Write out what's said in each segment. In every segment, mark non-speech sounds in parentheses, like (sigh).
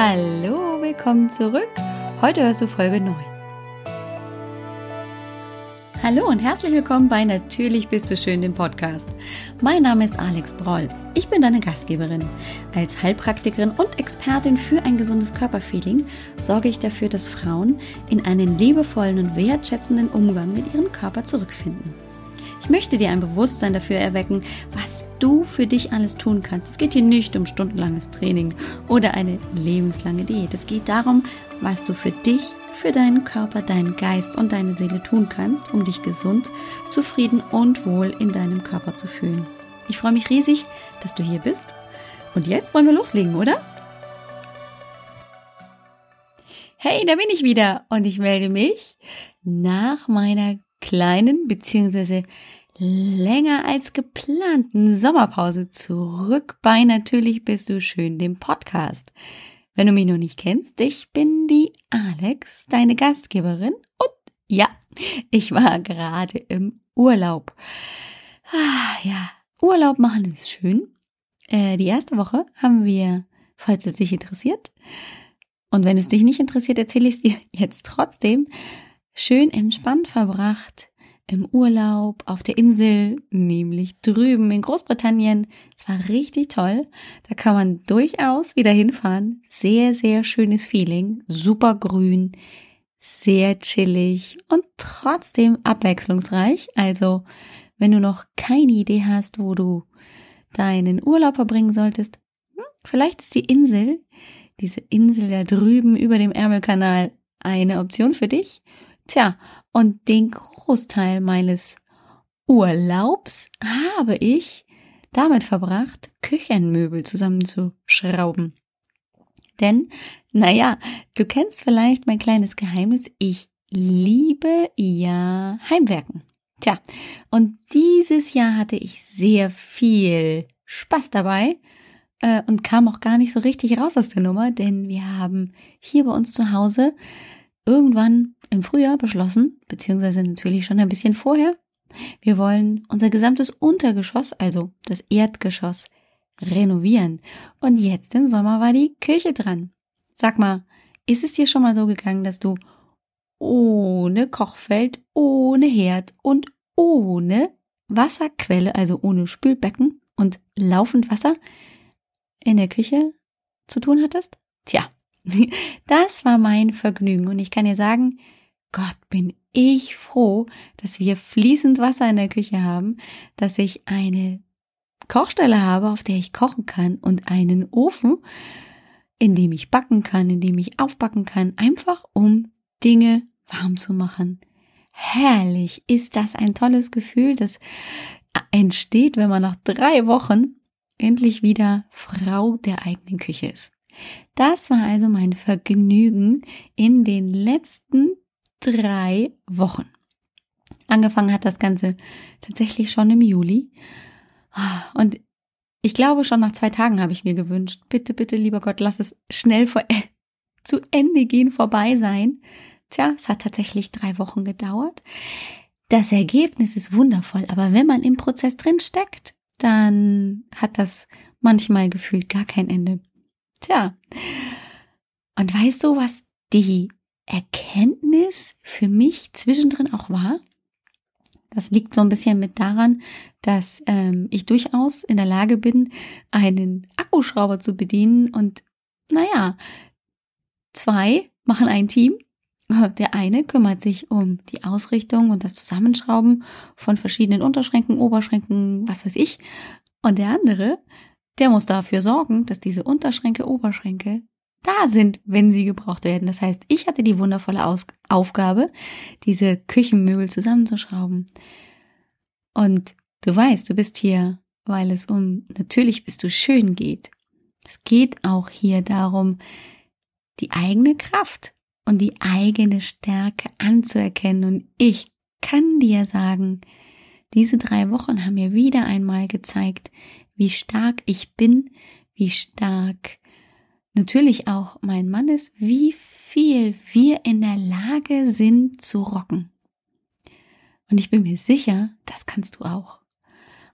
Hallo, willkommen zurück. Heute hörst du Folge 9. Hallo und herzlich willkommen bei Natürlich bist du schön, dem Podcast. Mein Name ist Alex Broll. Ich bin deine Gastgeberin. Als Heilpraktikerin und Expertin für ein gesundes Körperfeeling sorge ich dafür, dass Frauen in einen liebevollen und wertschätzenden Umgang mit ihrem Körper zurückfinden. Ich möchte dir ein Bewusstsein dafür erwecken, was du für dich alles tun kannst. Es geht hier nicht um stundenlanges Training oder eine lebenslange Diät. Es geht darum, was du für dich, für deinen Körper, deinen Geist und deine Seele tun kannst, um dich gesund, zufrieden und wohl in deinem Körper zu fühlen. Ich freue mich riesig, dass du hier bist. Und jetzt wollen wir loslegen, oder? Hey, da bin ich wieder und ich melde mich nach meiner kleinen bzw. länger als geplanten Sommerpause zurück bei Natürlich bist du schön, dem Podcast. Wenn du mich noch nicht kennst, ich bin die Alex, deine Gastgeberin und ja, ich war gerade im Urlaub. Ah, ja, Urlaub machen ist schön. Äh, die erste Woche haben wir, falls es dich interessiert, und wenn es dich nicht interessiert, erzähle ich es dir jetzt trotzdem, schön entspannt verbracht im Urlaub auf der Insel, nämlich drüben in Großbritannien. Es war richtig toll. Da kann man durchaus wieder hinfahren. Sehr, sehr schönes Feeling. Super grün, sehr chillig und trotzdem abwechslungsreich. Also, wenn du noch keine Idee hast, wo du deinen Urlaub verbringen solltest, hm, vielleicht ist die Insel, diese Insel da drüben über dem Ärmelkanal eine Option für dich. Tja, und den Großteil meines Urlaubs habe ich damit verbracht, Küchenmöbel zusammenzuschrauben. Denn, naja, du kennst vielleicht mein kleines Geheimnis. Ich liebe ja Heimwerken. Tja, und dieses Jahr hatte ich sehr viel Spaß dabei äh, und kam auch gar nicht so richtig raus aus der Nummer, denn wir haben hier bei uns zu Hause irgendwann im Frühjahr beschlossen, beziehungsweise natürlich schon ein bisschen vorher, wir wollen unser gesamtes Untergeschoss, also das Erdgeschoss, renovieren. Und jetzt im Sommer war die Küche dran. Sag mal, ist es dir schon mal so gegangen, dass du ohne Kochfeld, ohne Herd und ohne Wasserquelle, also ohne Spülbecken und laufend Wasser in der Küche zu tun hattest? Tja, (laughs) Das war mein Vergnügen und ich kann dir sagen, Gott, bin ich froh, dass wir fließend Wasser in der Küche haben, dass ich eine Kochstelle habe, auf der ich kochen kann und einen Ofen, in dem ich backen kann, in dem ich aufbacken kann, einfach um Dinge warm zu machen. Herrlich, ist das ein tolles Gefühl, das entsteht, wenn man nach drei Wochen endlich wieder Frau der eigenen Küche ist. Das war also mein Vergnügen in den letzten drei Wochen. Angefangen hat das Ganze tatsächlich schon im Juli. Und ich glaube, schon nach zwei Tagen habe ich mir gewünscht, bitte, bitte, lieber Gott, lass es schnell vor, (laughs) zu Ende gehen, vorbei sein. Tja, es hat tatsächlich drei Wochen gedauert. Das Ergebnis ist wundervoll, aber wenn man im Prozess drin steckt, dann hat das manchmal gefühlt gar kein Ende. Tja. Und weißt du, was die Erkenntnis für mich zwischendrin auch war? Das liegt so ein bisschen mit daran, dass ähm, ich durchaus in der Lage bin, einen Akkuschrauber zu bedienen und naja, zwei machen ein Team. (laughs) Der eine kümmert sich um die Ausrichtung und das Zusammenschrauben von verschiedenen Unterschränken, Oberschränken, was weiß ich. Und der andere, der muss dafür sorgen, dass diese Unterschränke, Oberschränke da sind, wenn sie gebraucht werden. Das heißt, ich hatte die wundervolle Aus Aufgabe, diese Küchenmöbel zusammenzuschrauben. Und du weißt, du bist hier, weil es um natürlich bist du schön geht. Es geht auch hier darum, die eigene Kraft und die eigene Stärke anzuerkennen. Und ich kann dir sagen, diese drei Wochen haben mir wieder einmal gezeigt, wie stark ich bin, wie stark natürlich auch mein Mann ist, wie viel wir in der Lage sind zu rocken. Und ich bin mir sicher, das kannst du auch.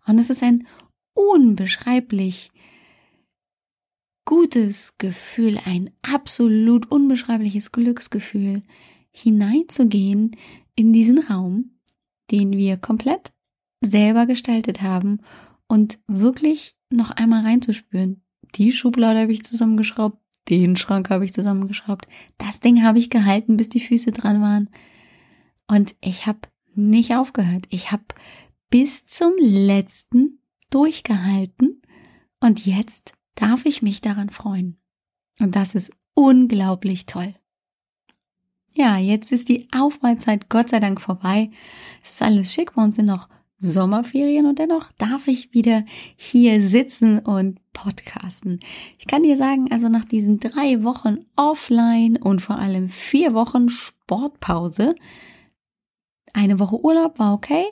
Und es ist ein unbeschreiblich gutes Gefühl, ein absolut unbeschreibliches Glücksgefühl, hineinzugehen in diesen Raum, den wir komplett selber gestaltet haben und wirklich noch einmal reinzuspüren. Die Schublade habe ich zusammengeschraubt, den Schrank habe ich zusammengeschraubt, das Ding habe ich gehalten, bis die Füße dran waren. Und ich habe nicht aufgehört. Ich habe bis zum letzten durchgehalten und jetzt darf ich mich daran freuen. Und das ist unglaublich toll. Ja, jetzt ist die Aufbauzeit Gott sei Dank vorbei. Es ist alles schick, bei uns sind noch Sommerferien und dennoch darf ich wieder hier sitzen und podcasten. Ich kann dir sagen, also nach diesen drei Wochen offline und vor allem vier Wochen Sportpause, eine Woche Urlaub war okay.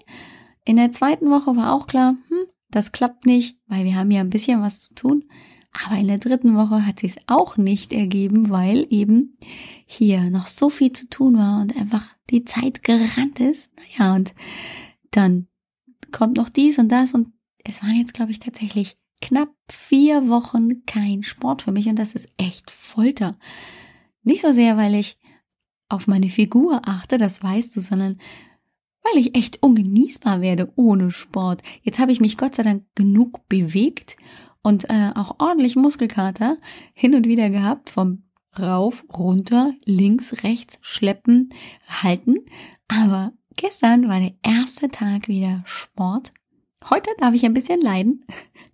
In der zweiten Woche war auch klar, hm, das klappt nicht, weil wir haben ja ein bisschen was zu tun. Aber in der dritten Woche hat sich es auch nicht ergeben, weil eben hier noch so viel zu tun war und einfach die Zeit gerannt ist. Naja, und dann kommt noch dies und das und es waren jetzt, glaube ich, tatsächlich knapp vier Wochen kein Sport für mich und das ist echt Folter. Nicht so sehr, weil ich auf meine Figur achte, das weißt du, sondern weil ich echt ungenießbar werde ohne Sport. Jetzt habe ich mich Gott sei Dank genug bewegt und äh, auch ordentlich Muskelkater hin und wieder gehabt vom rauf, runter, links, rechts, schleppen, halten. Aber gestern war der erste Tag wieder Sport. Heute darf ich ein bisschen leiden.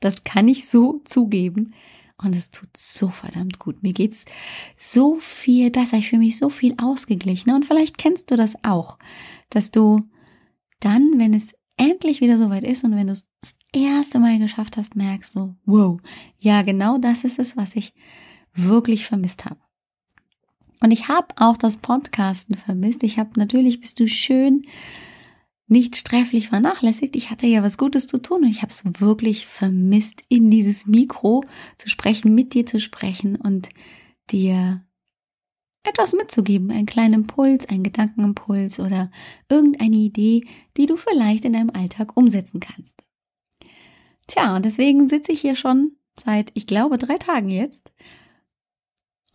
Das kann ich so zugeben. Und es tut so verdammt gut. Mir geht's so viel besser. Ich fühle mich so viel ausgeglichener. Und vielleicht kennst du das auch, dass du dann, wenn es endlich wieder soweit ist und wenn du es das erste Mal geschafft hast, merkst du, wow, ja, genau das ist es, was ich wirklich vermisst habe. Und ich habe auch das Podcasten vermisst. Ich habe natürlich, bist du schön, nicht sträflich vernachlässigt. Ich hatte ja was Gutes zu tun und ich habe es wirklich vermisst, in dieses Mikro zu sprechen, mit dir zu sprechen und dir etwas mitzugeben, einen kleinen Impuls, einen Gedankenimpuls oder irgendeine Idee, die du vielleicht in deinem Alltag umsetzen kannst. Tja, und deswegen sitze ich hier schon seit, ich glaube, drei Tagen jetzt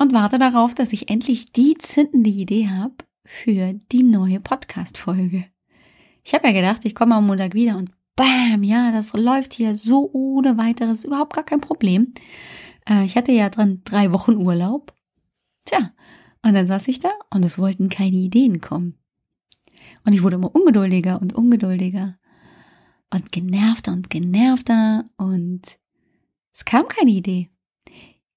und warte darauf, dass ich endlich die zündende Idee habe für die neue Podcast-Folge. Ich habe ja gedacht, ich komme am Montag wieder und bam, ja, das läuft hier so ohne weiteres, überhaupt gar kein Problem. Äh, ich hatte ja dran drei Wochen Urlaub. Tja, und dann saß ich da und es wollten keine Ideen kommen. Und ich wurde immer ungeduldiger und ungeduldiger und genervter und genervter und es kam keine Idee.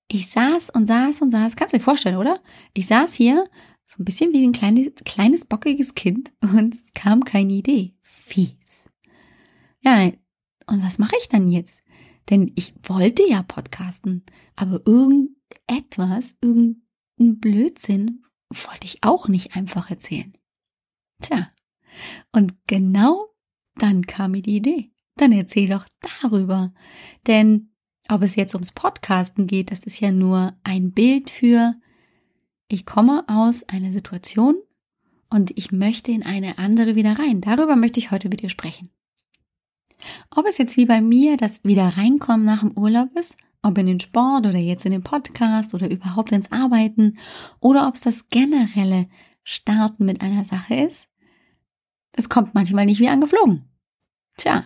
Ich saß und saß und saß, kannst du dir vorstellen, oder? Ich saß hier so ein bisschen wie ein kleines, kleines bockiges Kind (laughs) und es kam keine Idee. Fies. Ja, und was mache ich dann jetzt? Denn ich wollte ja podcasten, aber irgendetwas, irgendein Blödsinn wollte ich auch nicht einfach erzählen. Tja, und genau dann kam mir die Idee. Dann erzähl doch darüber. Denn ob es jetzt ums Podcasten geht, das ist ja nur ein Bild für, ich komme aus einer Situation und ich möchte in eine andere wieder rein. Darüber möchte ich heute mit dir sprechen. Ob es jetzt wie bei mir das wieder reinkommen nach dem Urlaub ist, ob in den Sport oder jetzt in den Podcast oder überhaupt ins Arbeiten oder ob es das generelle Starten mit einer Sache ist, es kommt manchmal nicht wie angeflogen. Tja,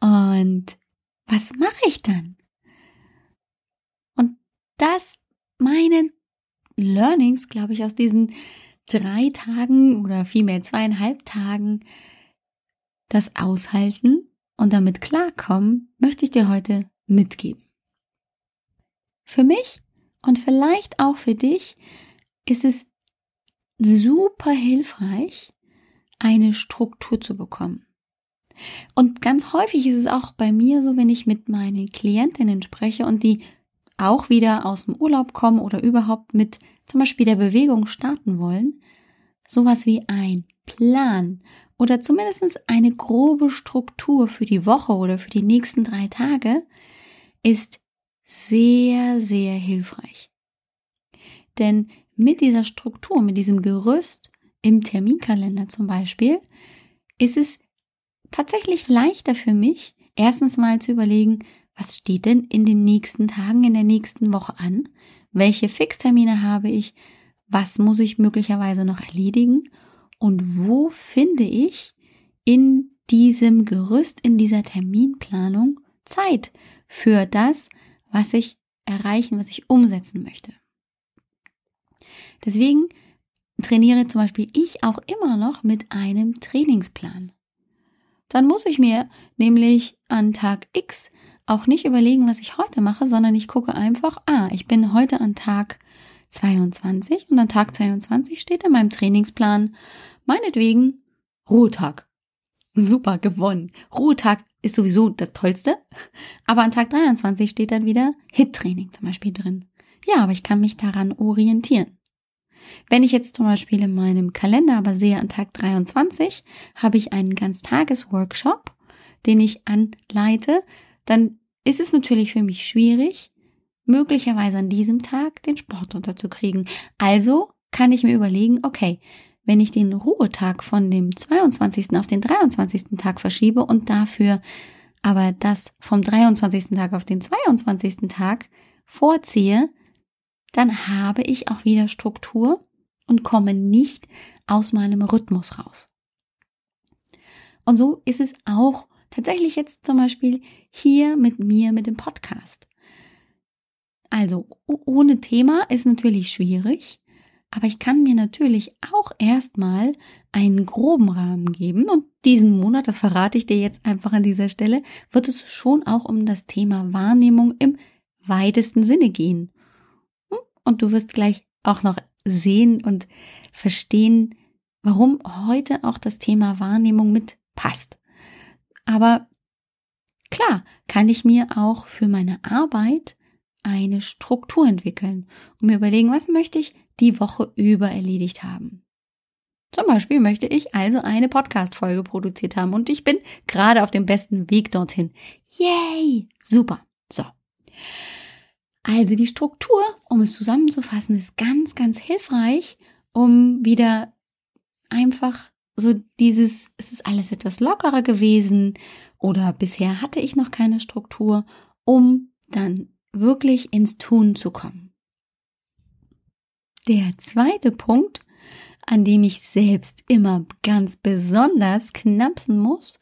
und was mache ich dann? Und das meine Learnings, glaube ich, aus diesen drei Tagen oder vielmehr zweieinhalb Tagen, das Aushalten und damit klarkommen, möchte ich dir heute mitgeben. Für mich und vielleicht auch für dich ist es super hilfreich, eine Struktur zu bekommen. Und ganz häufig ist es auch bei mir so, wenn ich mit meinen Klientinnen spreche und die auch wieder aus dem Urlaub kommen oder überhaupt mit zum Beispiel der Bewegung starten wollen, sowas wie ein Plan oder zumindest eine grobe Struktur für die Woche oder für die nächsten drei Tage ist sehr, sehr hilfreich. Denn mit dieser Struktur, mit diesem Gerüst im Terminkalender zum Beispiel, ist es tatsächlich leichter für mich, erstens mal zu überlegen, was steht denn in den nächsten Tagen, in der nächsten Woche an? Welche Fixtermine habe ich? Was muss ich möglicherweise noch erledigen? Und wo finde ich in diesem Gerüst, in dieser Terminplanung Zeit für das, was ich erreichen, was ich umsetzen möchte? Deswegen trainiere zum Beispiel ich auch immer noch mit einem Trainingsplan. Dann muss ich mir nämlich an Tag X auch nicht überlegen, was ich heute mache, sondern ich gucke einfach, ah, ich bin heute an Tag 22 und an Tag 22 steht in meinem Trainingsplan meinetwegen Ruhetag. Super gewonnen. Ruhetag ist sowieso das Tollste. Aber an Tag 23 steht dann wieder Hit-Training zum Beispiel drin. Ja, aber ich kann mich daran orientieren. Wenn ich jetzt zum Beispiel in meinem Kalender aber sehe, an Tag 23 habe ich einen Ganztages-Workshop, den ich anleite, dann ist es natürlich für mich schwierig, möglicherweise an diesem Tag den Sport unterzukriegen. Also kann ich mir überlegen, okay, wenn ich den Ruhetag von dem 22. auf den 23. Tag verschiebe und dafür aber das vom 23. Tag auf den 22. Tag vorziehe, dann habe ich auch wieder Struktur und komme nicht aus meinem Rhythmus raus. Und so ist es auch tatsächlich jetzt zum Beispiel hier mit mir mit dem Podcast. Also ohne Thema ist natürlich schwierig, aber ich kann mir natürlich auch erstmal einen groben Rahmen geben und diesen Monat, das verrate ich dir jetzt einfach an dieser Stelle, wird es schon auch um das Thema Wahrnehmung im weitesten Sinne gehen. Und du wirst gleich auch noch sehen und verstehen, warum heute auch das Thema Wahrnehmung mit passt. Aber klar, kann ich mir auch für meine Arbeit eine Struktur entwickeln und mir überlegen, was möchte ich die Woche über erledigt haben. Zum Beispiel möchte ich also eine Podcast-Folge produziert haben und ich bin gerade auf dem besten Weg dorthin. Yay! Super. So. Also die Struktur, um es zusammenzufassen, ist ganz, ganz hilfreich, um wieder einfach so dieses, es ist alles etwas lockerer gewesen oder bisher hatte ich noch keine Struktur, um dann wirklich ins Tun zu kommen. Der zweite Punkt, an dem ich selbst immer ganz besonders knapsen muss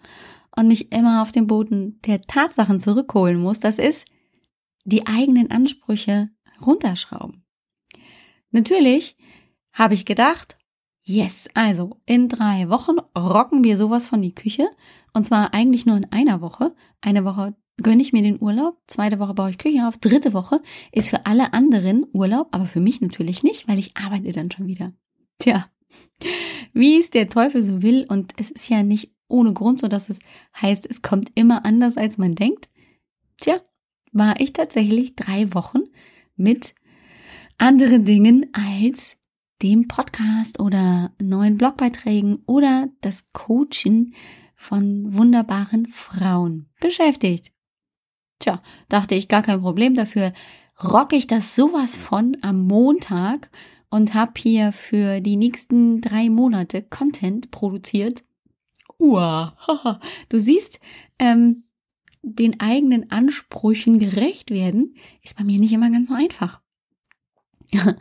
und mich immer auf den Boden der Tatsachen zurückholen muss, das ist die eigenen Ansprüche runterschrauben. Natürlich habe ich gedacht, yes, also in drei Wochen rocken wir sowas von die Küche. Und zwar eigentlich nur in einer Woche. Eine Woche gönne ich mir den Urlaub, zweite Woche baue ich Küche auf, dritte Woche ist für alle anderen Urlaub, aber für mich natürlich nicht, weil ich arbeite dann schon wieder. Tja, wie es der Teufel so will und es ist ja nicht ohne Grund so, dass es heißt, es kommt immer anders, als man denkt. Tja, war ich tatsächlich drei Wochen mit anderen Dingen als dem Podcast oder neuen Blogbeiträgen oder das Coachen von wunderbaren Frauen beschäftigt. Tja, dachte ich gar kein Problem dafür. Rocke ich das sowas von am Montag und habe hier für die nächsten drei Monate Content produziert. Uah, haha. (laughs) Du siehst, ähm, den eigenen Ansprüchen gerecht werden, ist bei mir nicht immer ganz so einfach. (laughs)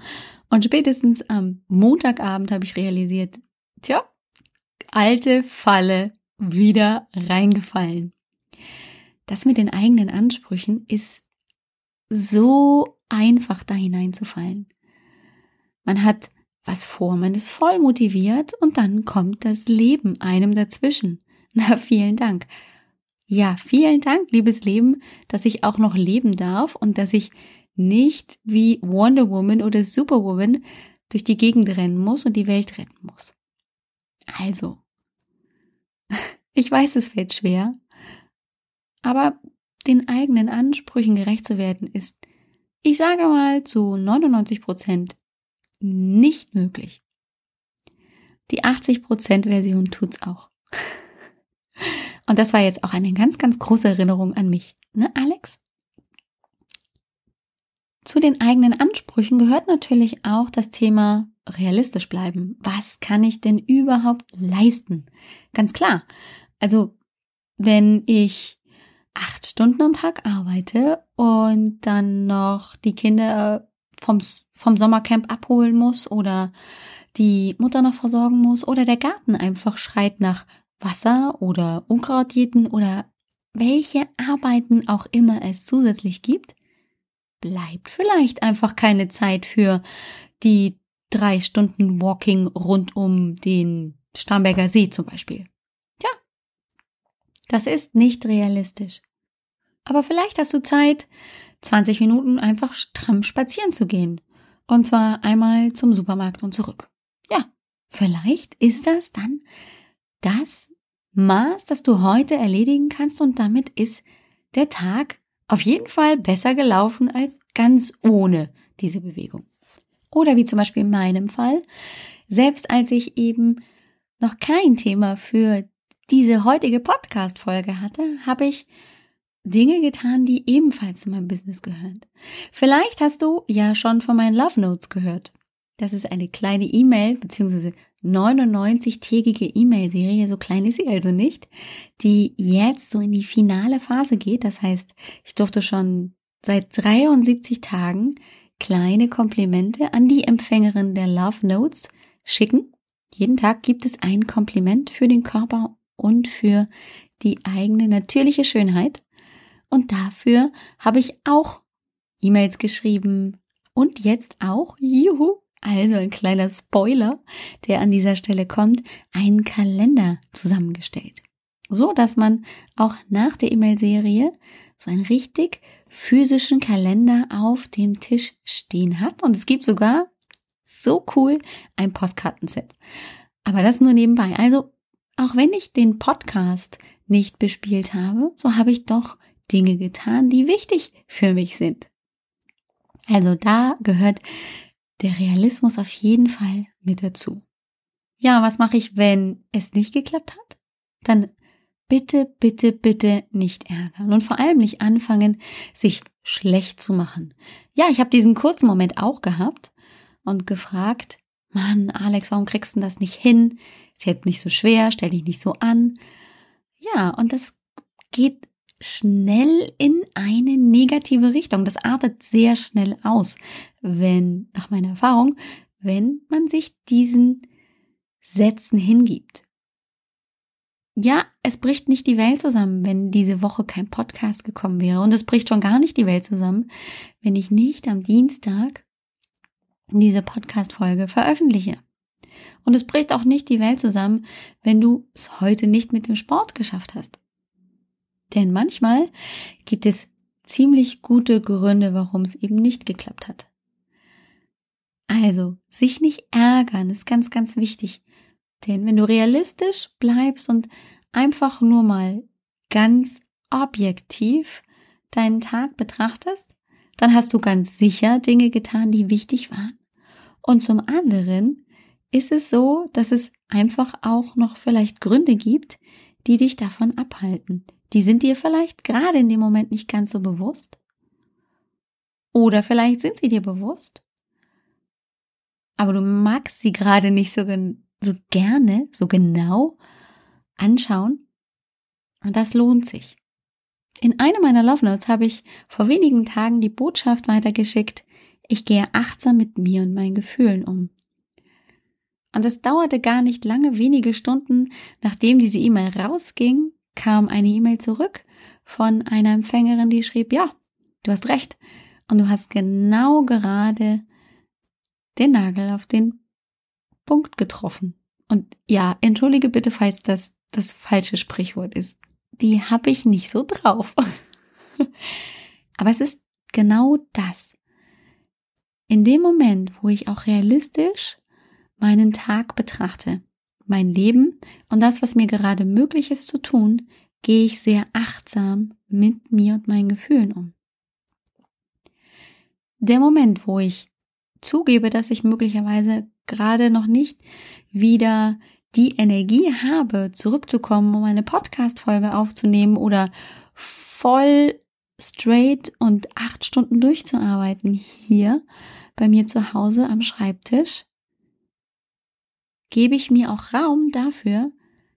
Und spätestens am Montagabend habe ich realisiert, tja, alte Falle wieder reingefallen. Das mit den eigenen Ansprüchen ist so einfach da hineinzufallen. Man hat was vor, man ist voll motiviert und dann kommt das Leben einem dazwischen. (laughs) Na, vielen Dank. Ja, vielen Dank, liebes Leben, dass ich auch noch leben darf und dass ich nicht wie Wonder Woman oder Superwoman durch die Gegend rennen muss und die Welt retten muss. Also, (laughs) ich weiß, es fällt schwer, aber den eigenen Ansprüchen gerecht zu werden ist, ich sage mal, zu 99 Prozent nicht möglich. Die 80 Prozent Version tut's auch. (laughs) Und das war jetzt auch eine ganz, ganz große Erinnerung an mich. Ne, Alex? Zu den eigenen Ansprüchen gehört natürlich auch das Thema realistisch bleiben. Was kann ich denn überhaupt leisten? Ganz klar. Also, wenn ich acht Stunden am Tag arbeite und dann noch die Kinder vom, vom Sommercamp abholen muss oder die Mutter noch versorgen muss oder der Garten einfach schreit nach Wasser oder Unkrautjäten oder welche Arbeiten auch immer es zusätzlich gibt, bleibt vielleicht einfach keine Zeit für die drei Stunden Walking rund um den Starnberger See zum Beispiel. Tja, das ist nicht realistisch. Aber vielleicht hast du Zeit, 20 Minuten einfach stramm spazieren zu gehen. Und zwar einmal zum Supermarkt und zurück. Ja, vielleicht ist das dann das Maß, das du heute erledigen kannst und damit ist der Tag auf jeden Fall besser gelaufen als ganz ohne diese Bewegung. Oder wie zum Beispiel in meinem Fall, selbst als ich eben noch kein Thema für diese heutige Podcast-Folge hatte, habe ich Dinge getan, die ebenfalls zu meinem Business gehören. Vielleicht hast du ja schon von meinen Love Notes gehört. Das ist eine kleine E-Mail bzw. 99-tägige E-Mail-Serie, so klein ist sie also nicht, die jetzt so in die finale Phase geht. Das heißt, ich durfte schon seit 73 Tagen kleine Komplimente an die Empfängerin der Love Notes schicken. Jeden Tag gibt es ein Kompliment für den Körper und für die eigene natürliche Schönheit. Und dafür habe ich auch E-Mails geschrieben und jetzt auch, juhu, also ein kleiner Spoiler, der an dieser Stelle kommt, einen Kalender zusammengestellt. So dass man auch nach der E-Mail-Serie so einen richtig physischen Kalender auf dem Tisch stehen hat. Und es gibt sogar so cool ein Postkartenset. Aber das nur nebenbei. Also, auch wenn ich den Podcast nicht bespielt habe, so habe ich doch Dinge getan, die wichtig für mich sind. Also da gehört der Realismus auf jeden Fall mit dazu. Ja, was mache ich, wenn es nicht geklappt hat? Dann bitte, bitte, bitte nicht ärgern und vor allem nicht anfangen, sich schlecht zu machen. Ja, ich habe diesen kurzen Moment auch gehabt und gefragt, Mann, Alex, warum kriegst du das nicht hin? Ist jetzt nicht so schwer, stell dich nicht so an. Ja, und das geht schnell in eine negative Richtung. Das artet sehr schnell aus, wenn, nach meiner Erfahrung, wenn man sich diesen Sätzen hingibt ja, es bricht nicht die Welt zusammen, wenn diese Woche kein Podcast gekommen wäre. Und es bricht schon gar nicht die Welt zusammen, wenn ich nicht am Dienstag diese Podcast-Folge veröffentliche. Und es bricht auch nicht die Welt zusammen, wenn du es heute nicht mit dem Sport geschafft hast. Denn manchmal gibt es ziemlich gute Gründe, warum es eben nicht geklappt hat. Also, sich nicht ärgern ist ganz, ganz wichtig. Denn wenn du realistisch bleibst und einfach nur mal ganz objektiv deinen Tag betrachtest, dann hast du ganz sicher Dinge getan, die wichtig waren. Und zum anderen ist es so, dass es einfach auch noch vielleicht Gründe gibt, die dich davon abhalten. Die sind dir vielleicht gerade in dem Moment nicht ganz so bewusst. Oder vielleicht sind sie dir bewusst. Aber du magst sie gerade nicht so, so gerne, so genau anschauen. Und das lohnt sich. In einem meiner Love Notes habe ich vor wenigen Tagen die Botschaft weitergeschickt, ich gehe achtsam mit mir und meinen Gefühlen um. Und es dauerte gar nicht lange, wenige Stunden, nachdem diese E-Mail rausging, kam eine E-Mail zurück von einer Empfängerin, die schrieb, ja, du hast recht. Und du hast genau gerade den Nagel auf den Punkt getroffen. Und ja, entschuldige bitte, falls das das falsche Sprichwort ist. Die habe ich nicht so drauf. (laughs) Aber es ist genau das. In dem Moment, wo ich auch realistisch meinen Tag betrachte, mein Leben und das, was mir gerade möglich ist zu tun, gehe ich sehr achtsam mit mir und meinen Gefühlen um. Der Moment, wo ich zugebe, dass ich möglicherweise gerade noch nicht wieder die Energie habe, zurückzukommen, um eine Podcast-Folge aufzunehmen oder voll straight und acht Stunden durchzuarbeiten hier bei mir zu Hause am Schreibtisch, gebe ich mir auch Raum dafür,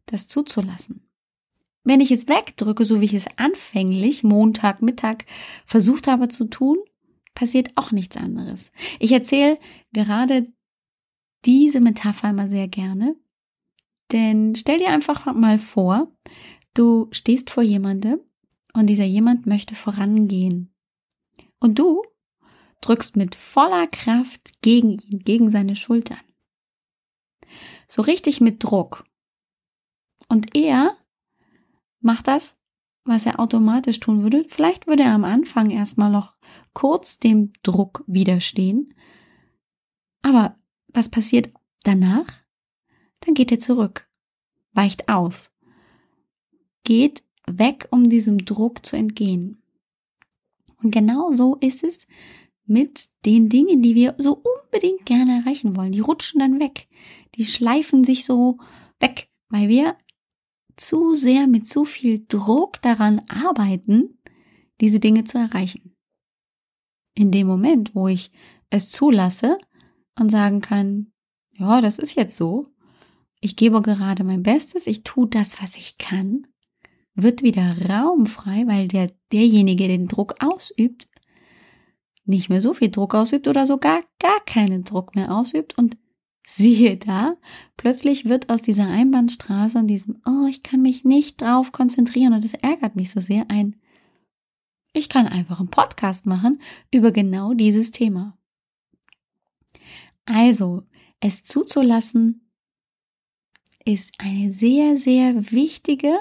das zuzulassen. wenn ich es wegdrücke, so wie ich es anfänglich Montag, Mittag versucht habe zu tun, passiert auch nichts anderes. Ich erzähle gerade diese Metapher immer sehr gerne, denn stell dir einfach mal vor, du stehst vor jemandem und dieser jemand möchte vorangehen. Und du drückst mit voller Kraft gegen ihn, gegen seine Schultern. So richtig mit Druck. Und er macht das, was er automatisch tun würde. Vielleicht würde er am Anfang erstmal noch kurz dem Druck widerstehen. Aber was passiert danach? Dann geht er zurück, weicht aus, geht weg, um diesem Druck zu entgehen. Und genau so ist es mit den Dingen, die wir so unbedingt gerne erreichen wollen. Die rutschen dann weg. Die schleifen sich so weg, weil wir zu sehr mit zu viel Druck daran arbeiten, diese Dinge zu erreichen. In dem Moment, wo ich es zulasse und sagen kann, ja, das ist jetzt so, ich gebe gerade mein Bestes, ich tue das, was ich kann, wird wieder Raum frei, weil der, derjenige den Druck ausübt, nicht mehr so viel Druck ausübt oder sogar gar keinen Druck mehr ausübt und siehe da, plötzlich wird aus dieser Einbahnstraße und diesem, oh, ich kann mich nicht drauf konzentrieren und es ärgert mich so sehr ein, ich kann einfach einen Podcast machen über genau dieses Thema. Also, es zuzulassen ist eine sehr, sehr wichtige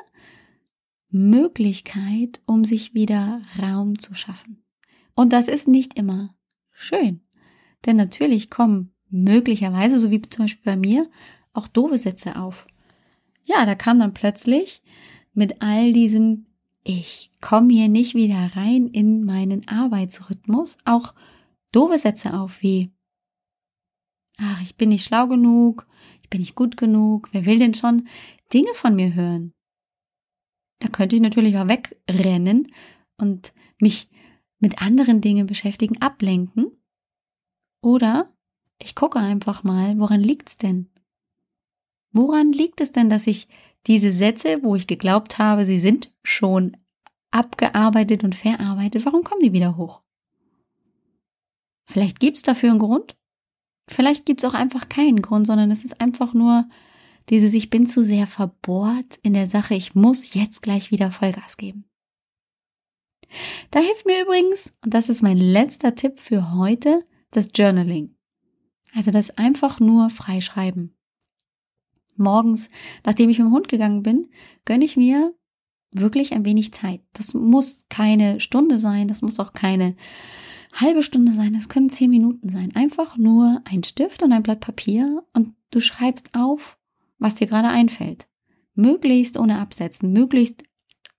Möglichkeit, um sich wieder Raum zu schaffen. Und das ist nicht immer schön. Denn natürlich kommen möglicherweise, so wie zum Beispiel bei mir, auch doofe Sätze auf. Ja, da kam dann plötzlich mit all diesem, ich komme hier nicht wieder rein in meinen Arbeitsrhythmus, auch doofe Sätze auf wie, ach, ich bin nicht schlau genug, ich bin nicht gut genug, wer will denn schon Dinge von mir hören? Da könnte ich natürlich auch wegrennen und mich mit anderen Dingen beschäftigen, ablenken. Oder ich gucke einfach mal, woran liegt's denn? Woran liegt es denn, dass ich diese Sätze, wo ich geglaubt habe, sie sind schon abgearbeitet und verarbeitet, warum kommen die wieder hoch? Vielleicht gibt's dafür einen Grund. Vielleicht gibt's auch einfach keinen Grund, sondern es ist einfach nur dieses, ich bin zu sehr verbohrt in der Sache, ich muss jetzt gleich wieder Vollgas geben. Da hilft mir übrigens, und das ist mein letzter Tipp für heute, das Journaling. Also das einfach nur freischreiben. Morgens, nachdem ich mit dem Hund gegangen bin, gönne ich mir wirklich ein wenig Zeit. Das muss keine Stunde sein, das muss auch keine halbe Stunde sein, das können zehn Minuten sein. Einfach nur ein Stift und ein Blatt Papier und du schreibst auf, was dir gerade einfällt. Möglichst ohne Absetzen, möglichst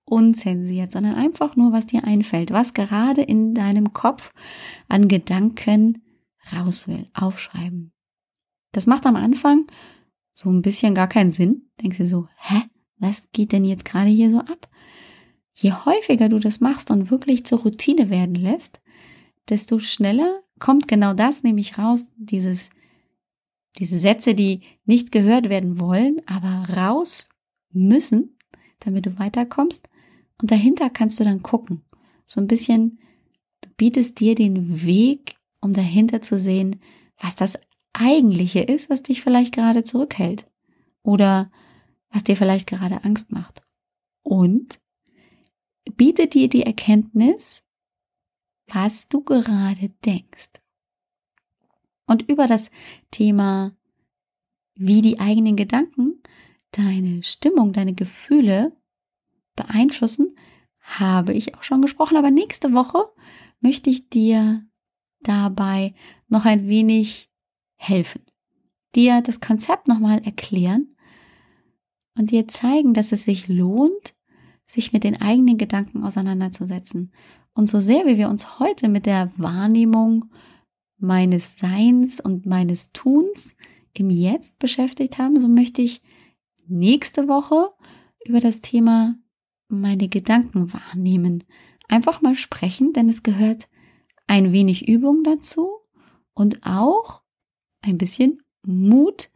unzensiert, sondern einfach nur, was dir einfällt, was gerade in deinem Kopf an Gedanken raus will, aufschreiben. Das macht am Anfang so ein bisschen gar keinen Sinn. Denkst du so, hä, was geht denn jetzt gerade hier so ab? Je häufiger du das machst und wirklich zur Routine werden lässt, desto schneller kommt genau das nämlich raus, dieses, diese Sätze, die nicht gehört werden wollen, aber raus müssen, damit du weiterkommst. Und dahinter kannst du dann gucken. So ein bisschen, du bietest dir den Weg um dahinter zu sehen, was das eigentliche ist, was dich vielleicht gerade zurückhält oder was dir vielleicht gerade Angst macht. Und bietet dir die Erkenntnis, was du gerade denkst. Und über das Thema, wie die eigenen Gedanken deine Stimmung, deine Gefühle beeinflussen, habe ich auch schon gesprochen. Aber nächste Woche möchte ich dir dabei noch ein wenig helfen, dir das Konzept nochmal erklären und dir zeigen, dass es sich lohnt, sich mit den eigenen Gedanken auseinanderzusetzen. Und so sehr wie wir uns heute mit der Wahrnehmung meines Seins und meines Tuns im Jetzt beschäftigt haben, so möchte ich nächste Woche über das Thema meine Gedanken wahrnehmen. Einfach mal sprechen, denn es gehört ein wenig Übung dazu und auch ein bisschen Mut,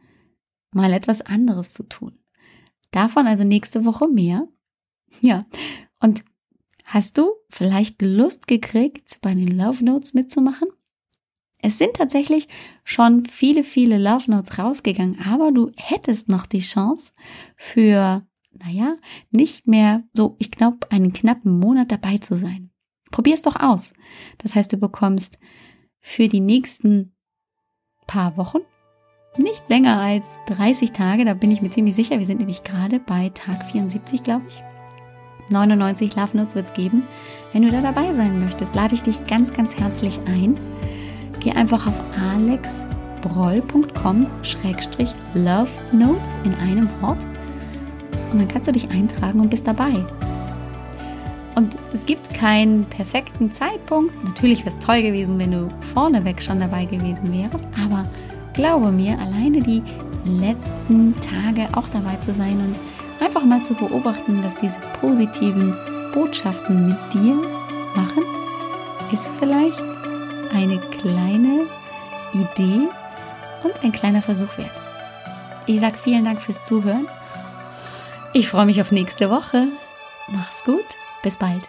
mal etwas anderes zu tun. Davon also nächste Woche mehr. Ja, und hast du vielleicht Lust gekriegt, bei den Love Notes mitzumachen? Es sind tatsächlich schon viele, viele Love Notes rausgegangen, aber du hättest noch die Chance für, naja, nicht mehr so, ich glaube, einen knappen Monat dabei zu sein. Probier es doch aus. Das heißt, du bekommst für die nächsten paar Wochen nicht länger als 30 Tage, da bin ich mir ziemlich sicher. Wir sind nämlich gerade bei Tag 74, glaube ich. 99 Love Notes wird es geben. Wenn du da dabei sein möchtest, lade ich dich ganz, ganz herzlich ein. Geh einfach auf alexbroll.com-love notes in einem Wort und dann kannst du dich eintragen und bist dabei. Und es gibt keinen perfekten Zeitpunkt. Natürlich wäre es toll gewesen, wenn du vorneweg schon dabei gewesen wärst, aber glaube mir, alleine die letzten Tage auch dabei zu sein und einfach mal zu beobachten, was diese positiven Botschaften mit dir machen, ist vielleicht eine kleine Idee und ein kleiner Versuch wert. Ich sage vielen Dank fürs Zuhören. Ich freue mich auf nächste Woche. Mach's gut. Bis bald.